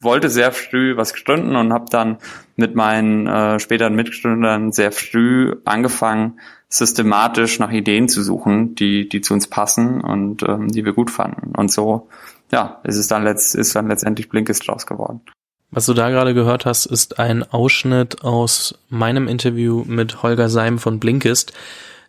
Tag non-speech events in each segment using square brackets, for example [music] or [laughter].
wollte sehr früh was gründen und habe dann mit meinen äh, späteren Mitgründern sehr früh angefangen, systematisch nach Ideen zu suchen, die, die zu uns passen und ähm, die wir gut fanden. Und so, ja, ist es dann letzt, ist dann letztendlich Blinkist draus geworden. Was du da gerade gehört hast, ist ein Ausschnitt aus meinem Interview mit Holger Seim von Blinkist,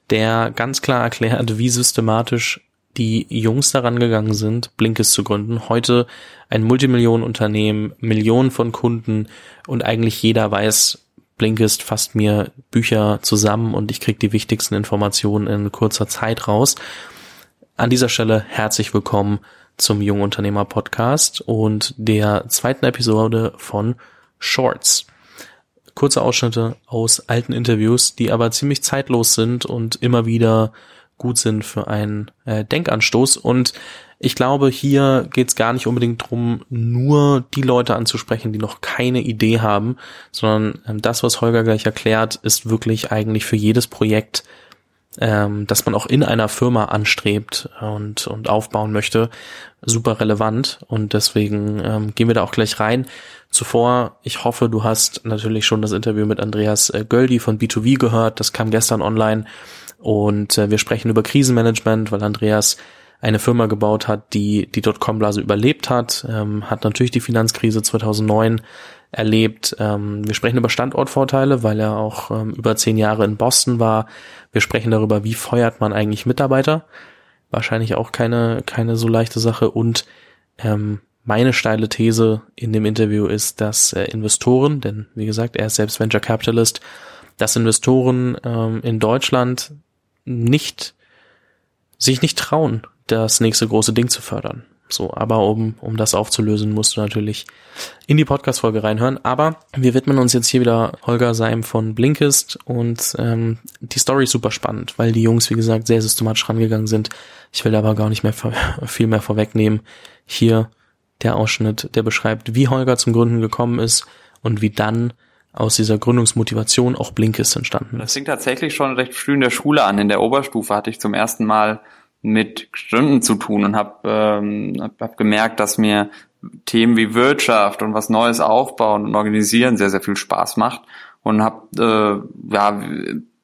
der ganz klar erklärt, wie systematisch die Jungs daran gegangen sind, Blinkist zu gründen. Heute ein Multimillionenunternehmen, Millionen von Kunden und eigentlich jeder weiß, Blinkist fasst mir Bücher zusammen und ich kriege die wichtigsten Informationen in kurzer Zeit raus. An dieser Stelle herzlich willkommen zum Jungunternehmer Podcast und der zweiten Episode von Shorts. Kurze Ausschnitte aus alten Interviews, die aber ziemlich zeitlos sind und immer wieder gut sind für einen äh, Denkanstoß. Und ich glaube, hier geht es gar nicht unbedingt drum, nur die Leute anzusprechen, die noch keine Idee haben, sondern ähm, das, was Holger gleich erklärt, ist wirklich eigentlich für jedes Projekt, ähm, das man auch in einer Firma anstrebt und, und aufbauen möchte, super relevant. Und deswegen ähm, gehen wir da auch gleich rein. Zuvor, ich hoffe, du hast natürlich schon das Interview mit Andreas äh, Göldi von B2V gehört. Das kam gestern online. Und äh, wir sprechen über Krisenmanagement, weil Andreas eine Firma gebaut hat, die die Dotcom-Blase überlebt hat, ähm, hat natürlich die Finanzkrise 2009 erlebt. Ähm, wir sprechen über Standortvorteile, weil er auch ähm, über zehn Jahre in Boston war. Wir sprechen darüber, wie feuert man eigentlich Mitarbeiter. Wahrscheinlich auch keine, keine so leichte Sache. Und ähm, meine steile These in dem Interview ist, dass äh, Investoren, denn wie gesagt, er ist selbst Venture Capitalist, dass Investoren ähm, in Deutschland nicht, sich nicht trauen, das nächste große Ding zu fördern. So, aber um, um das aufzulösen, musst du natürlich in die Podcast-Folge reinhören. Aber wir widmen uns jetzt hier wieder Holger Seim von Blinkist und ähm, die Story ist super spannend, weil die Jungs, wie gesagt, sehr systematisch rangegangen sind. Ich will aber gar nicht mehr [laughs] viel mehr vorwegnehmen. Hier der Ausschnitt, der beschreibt, wie Holger zum Gründen gekommen ist und wie dann aus dieser Gründungsmotivation auch Blinkist entstanden Das fing tatsächlich schon recht früh in der Schule an. In der Oberstufe hatte ich zum ersten Mal mit Gründen zu tun und habe ähm, hab, gemerkt, dass mir Themen wie Wirtschaft und was Neues aufbauen und organisieren sehr, sehr viel Spaß macht. Und habe äh, ja,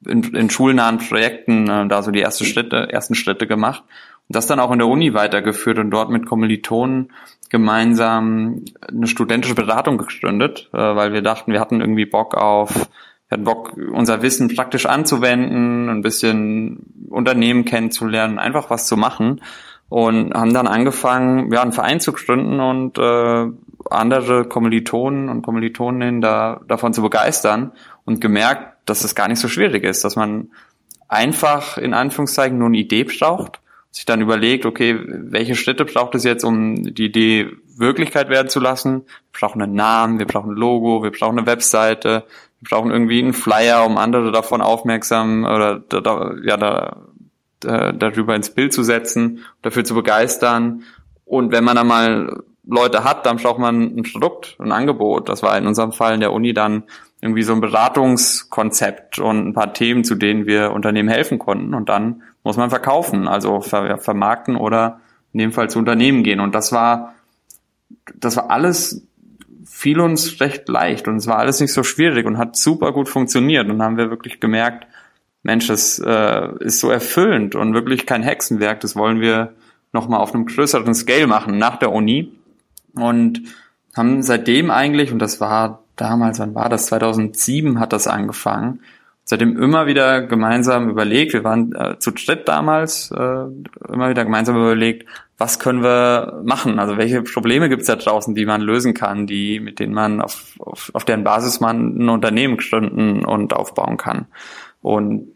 in, in schulnahen Projekten äh, da so die erste Schritte, ersten Schritte gemacht das dann auch in der Uni weitergeführt und dort mit Kommilitonen gemeinsam eine studentische Beratung gegründet, äh, weil wir dachten, wir hatten irgendwie Bock auf, wir hatten Bock, unser Wissen praktisch anzuwenden, ein bisschen Unternehmen kennenzulernen, einfach was zu machen und haben dann angefangen, ja, einen Verein zu gründen und äh, andere Kommilitonen und Kommilitoninnen da, davon zu begeistern und gemerkt, dass es gar nicht so schwierig ist, dass man einfach in Anführungszeichen nur eine Idee braucht sich dann überlegt, okay, welche Schritte braucht es jetzt, um die Idee Wirklichkeit werden zu lassen? Wir brauchen einen Namen, wir brauchen ein Logo, wir brauchen eine Webseite, wir brauchen irgendwie einen Flyer, um andere davon aufmerksam oder da, ja, da, da, darüber ins Bild zu setzen, dafür zu begeistern. Und wenn man dann mal Leute hat, dann braucht man ein Produkt, ein Angebot. Das war in unserem Fall in der Uni dann irgendwie so ein Beratungskonzept und ein paar Themen, zu denen wir Unternehmen helfen konnten. Und dann muss man verkaufen, also ver vermarkten oder in dem Fall zu Unternehmen gehen. Und das war, das war alles, fiel uns recht leicht und es war alles nicht so schwierig und hat super gut funktioniert. Und haben wir wirklich gemerkt, Mensch, das äh, ist so erfüllend und wirklich kein Hexenwerk. Das wollen wir nochmal auf einem größeren Scale machen nach der Uni. Und haben seitdem eigentlich, und das war damals, wann war das? 2007 hat das angefangen. Seitdem immer wieder gemeinsam überlegt, wir waren äh, zu dritt damals, äh, immer wieder gemeinsam überlegt, was können wir machen? Also welche Probleme gibt es da draußen, die man lösen kann, die, mit denen man auf, auf, auf deren Basis man ein Unternehmen gründen und aufbauen kann. Und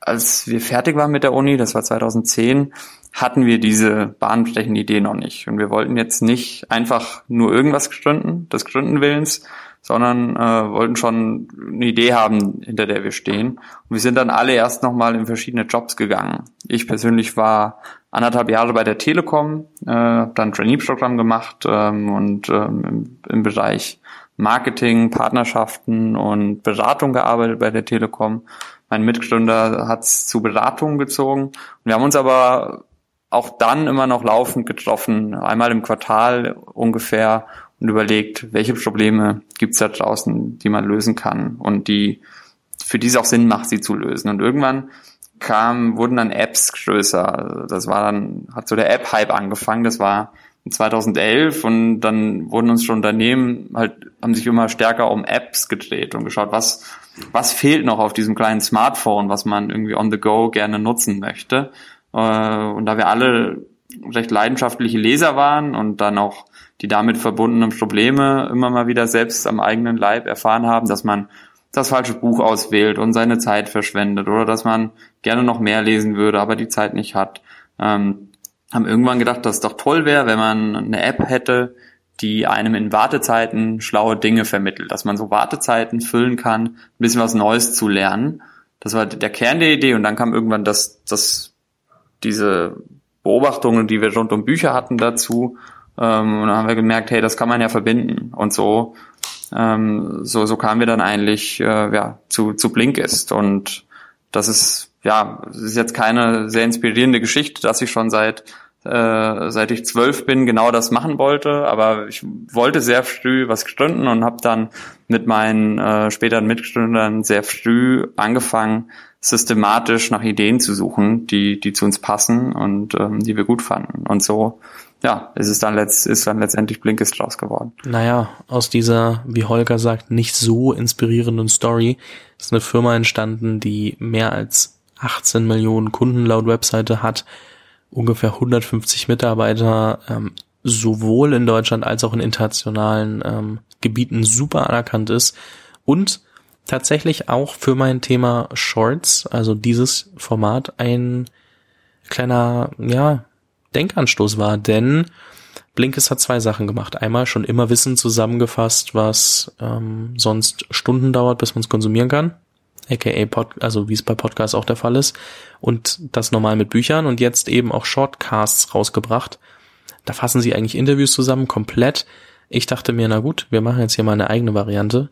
als wir fertig waren mit der Uni, das war 2010, hatten wir diese bahnbrechende Idee noch nicht. Und wir wollten jetzt nicht einfach nur irgendwas gründen, des Gründenwillens, sondern äh, wollten schon eine Idee haben, hinter der wir stehen. Und wir sind dann alle erst nochmal in verschiedene Jobs gegangen. Ich persönlich war anderthalb Jahre bei der Telekom, äh, habe dann ein Trainee-Programm gemacht ähm, und ähm, im, im Bereich Marketing, Partnerschaften und Beratung gearbeitet bei der Telekom. Mein Mitgründer hat es zu Beratungen gezogen. Und wir haben uns aber auch dann immer noch laufend getroffen, einmal im Quartal ungefähr, und überlegt, welche Probleme gibt's da draußen, die man lösen kann und die für die es auch Sinn macht, sie zu lösen. Und irgendwann kam, wurden dann Apps größer. Das war dann, hat so der App-Hype angefangen. Das war 2011 und dann wurden uns schon Unternehmen halt, haben sich immer stärker um Apps gedreht und geschaut, was, was fehlt noch auf diesem kleinen Smartphone, was man irgendwie on the go gerne nutzen möchte. Äh, und da wir alle recht leidenschaftliche Leser waren und dann auch die damit verbundenen Probleme immer mal wieder selbst am eigenen Leib erfahren haben, dass man das falsche Buch auswählt und seine Zeit verschwendet oder dass man gerne noch mehr lesen würde, aber die Zeit nicht hat. Ähm, haben irgendwann gedacht, dass es doch toll wäre, wenn man eine App hätte, die einem in Wartezeiten schlaue Dinge vermittelt, dass man so Wartezeiten füllen kann, ein bisschen was Neues zu lernen. Das war der Kern der Idee und dann kam irgendwann das, das, diese Beobachtungen, die wir rund um Bücher hatten dazu. Ähm, und dann haben wir gemerkt, hey, das kann man ja verbinden. Und so ähm, so, so kamen wir dann eigentlich äh, ja, zu, zu Blinkist. Und das ist, ja, das ist jetzt keine sehr inspirierende Geschichte, dass ich schon seit äh, seit ich zwölf bin genau das machen wollte, aber ich wollte sehr früh was gründen und habe dann mit meinen äh, späteren Mitgründern sehr früh angefangen, systematisch nach Ideen zu suchen, die die zu uns passen und ähm, die wir gut fanden. Und so ja, es ist dann, letzt, ist dann letztendlich Blinkist draus geworden. Naja, aus dieser, wie Holger sagt, nicht so inspirierenden Story ist eine Firma entstanden, die mehr als 18 Millionen Kunden laut Webseite hat, ungefähr 150 Mitarbeiter, ähm, sowohl in Deutschland als auch in internationalen ähm, Gebieten super anerkannt ist und tatsächlich auch für mein Thema Shorts, also dieses Format, ein kleiner, ja, Denkanstoß war, denn Blinkes hat zwei Sachen gemacht. Einmal schon immer Wissen zusammengefasst, was ähm, sonst Stunden dauert, bis man es konsumieren kann. AKA Pod, also wie es bei Podcasts auch der Fall ist. Und das normal mit Büchern und jetzt eben auch Shortcasts rausgebracht. Da fassen sie eigentlich Interviews zusammen, komplett. Ich dachte mir, na gut, wir machen jetzt hier mal eine eigene Variante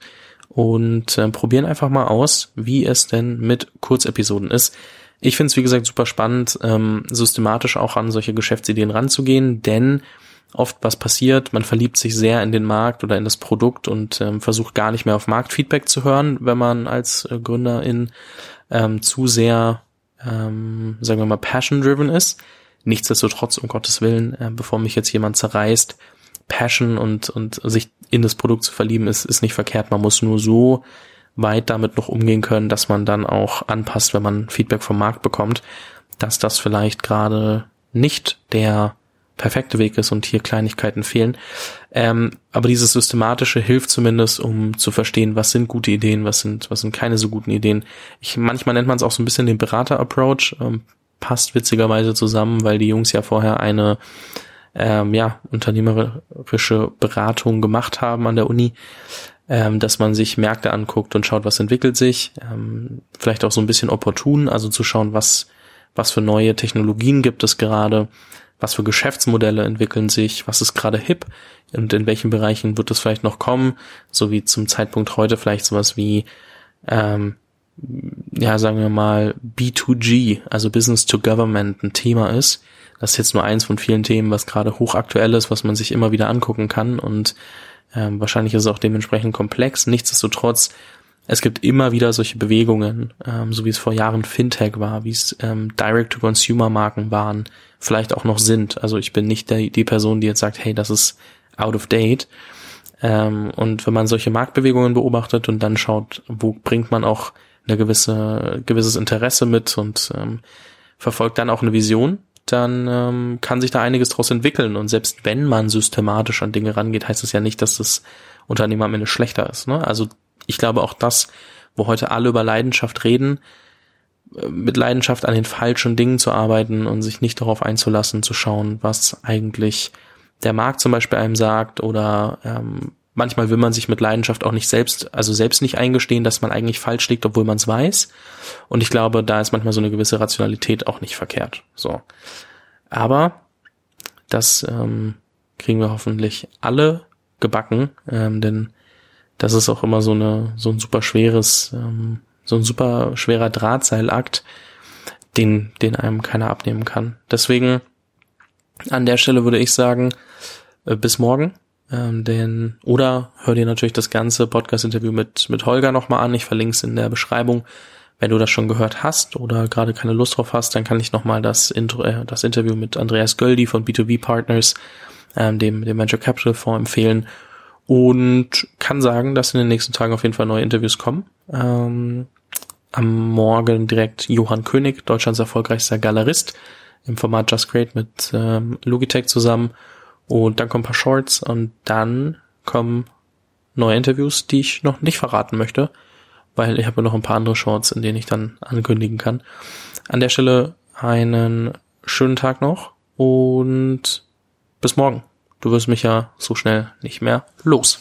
und äh, probieren einfach mal aus, wie es denn mit Kurzepisoden ist. Ich finde es, wie gesagt, super spannend, ähm, systematisch auch an solche Geschäftsideen ranzugehen, denn oft was passiert, man verliebt sich sehr in den Markt oder in das Produkt und ähm, versucht gar nicht mehr auf Marktfeedback zu hören, wenn man als äh, Gründerin ähm, zu sehr, ähm, sagen wir mal, passion-driven ist. Nichtsdestotrotz, um Gottes Willen, äh, bevor mich jetzt jemand zerreißt, Passion und, und sich in das Produkt zu verlieben ist, ist nicht verkehrt. Man muss nur so weit damit noch umgehen können, dass man dann auch anpasst, wenn man Feedback vom Markt bekommt, dass das vielleicht gerade nicht der perfekte Weg ist und hier Kleinigkeiten fehlen. Ähm, aber dieses Systematische hilft zumindest, um zu verstehen, was sind gute Ideen, was sind, was sind keine so guten Ideen. Ich, manchmal nennt man es auch so ein bisschen den Berater-Approach, ähm, passt witzigerweise zusammen, weil die Jungs ja vorher eine ähm, ja, unternehmerische Beratung gemacht haben an der Uni ähm, dass man sich Märkte anguckt und schaut, was entwickelt sich. Ähm, vielleicht auch so ein bisschen opportun, also zu schauen, was, was für neue Technologien gibt es gerade, was für Geschäftsmodelle entwickeln sich, was ist gerade hip und in welchen Bereichen wird es vielleicht noch kommen, so wie zum Zeitpunkt heute vielleicht sowas wie ähm, ja, sagen wir mal, B2G, also Business to Government, ein Thema ist. Das ist jetzt nur eins von vielen Themen, was gerade hochaktuell ist, was man sich immer wieder angucken kann und ähm, wahrscheinlich ist es auch dementsprechend komplex. Nichtsdestotrotz, es gibt immer wieder solche Bewegungen, ähm, so wie es vor Jahren Fintech war, wie es ähm, Direct-to-Consumer-Marken waren, vielleicht auch noch sind. Also ich bin nicht der, die Person, die jetzt sagt, hey, das ist out of date. Ähm, und wenn man solche Marktbewegungen beobachtet und dann schaut, wo bringt man auch eine gewisse, gewisses Interesse mit und ähm, verfolgt dann auch eine Vision, dann ähm, kann sich da einiges daraus entwickeln. Und selbst wenn man systematisch an Dinge rangeht, heißt das ja nicht, dass das Unternehmen am Ende schlechter ist. Ne? Also ich glaube auch das, wo heute alle über Leidenschaft reden, äh, mit Leidenschaft an den falschen Dingen zu arbeiten und sich nicht darauf einzulassen, zu schauen, was eigentlich der Markt zum Beispiel einem sagt oder ähm, manchmal will man sich mit Leidenschaft auch nicht selbst, also selbst nicht eingestehen, dass man eigentlich falsch liegt, obwohl man es weiß. Und ich glaube, da ist manchmal so eine gewisse Rationalität auch nicht verkehrt. So. Aber das ähm, kriegen wir hoffentlich alle gebacken, ähm, denn das ist auch immer so eine so ein super schweres, ähm, so ein super schwerer Drahtseilakt, den den einem keiner abnehmen kann. Deswegen an der Stelle würde ich sagen, äh, bis morgen Ähm, denn, oder hör dir natürlich das ganze Podcast-Interview mit, mit Holger nochmal an. Ich verlinke es in der Beschreibung. Wenn du das schon gehört hast oder gerade keine Lust drauf hast, dann kann ich nochmal das, Intro, äh, das Interview mit Andreas Göldi von B2B Partners, ähm, dem, dem Venture Capital Fonds empfehlen. Und kann sagen, dass in den nächsten Tagen auf jeden Fall neue Interviews kommen. Ähm, am Morgen direkt Johann König, Deutschlands erfolgreichster Galerist, im Format Just Great mit ähm, Logitech zusammen. Und dann kommen ein paar Shorts und dann kommen neue Interviews, die ich noch nicht verraten möchte, weil ich habe noch ein paar andere Shorts, in denen ich dann ankündigen kann. An der Stelle einen schönen Tag noch und bis morgen. Du wirst mich ja so schnell nicht mehr los.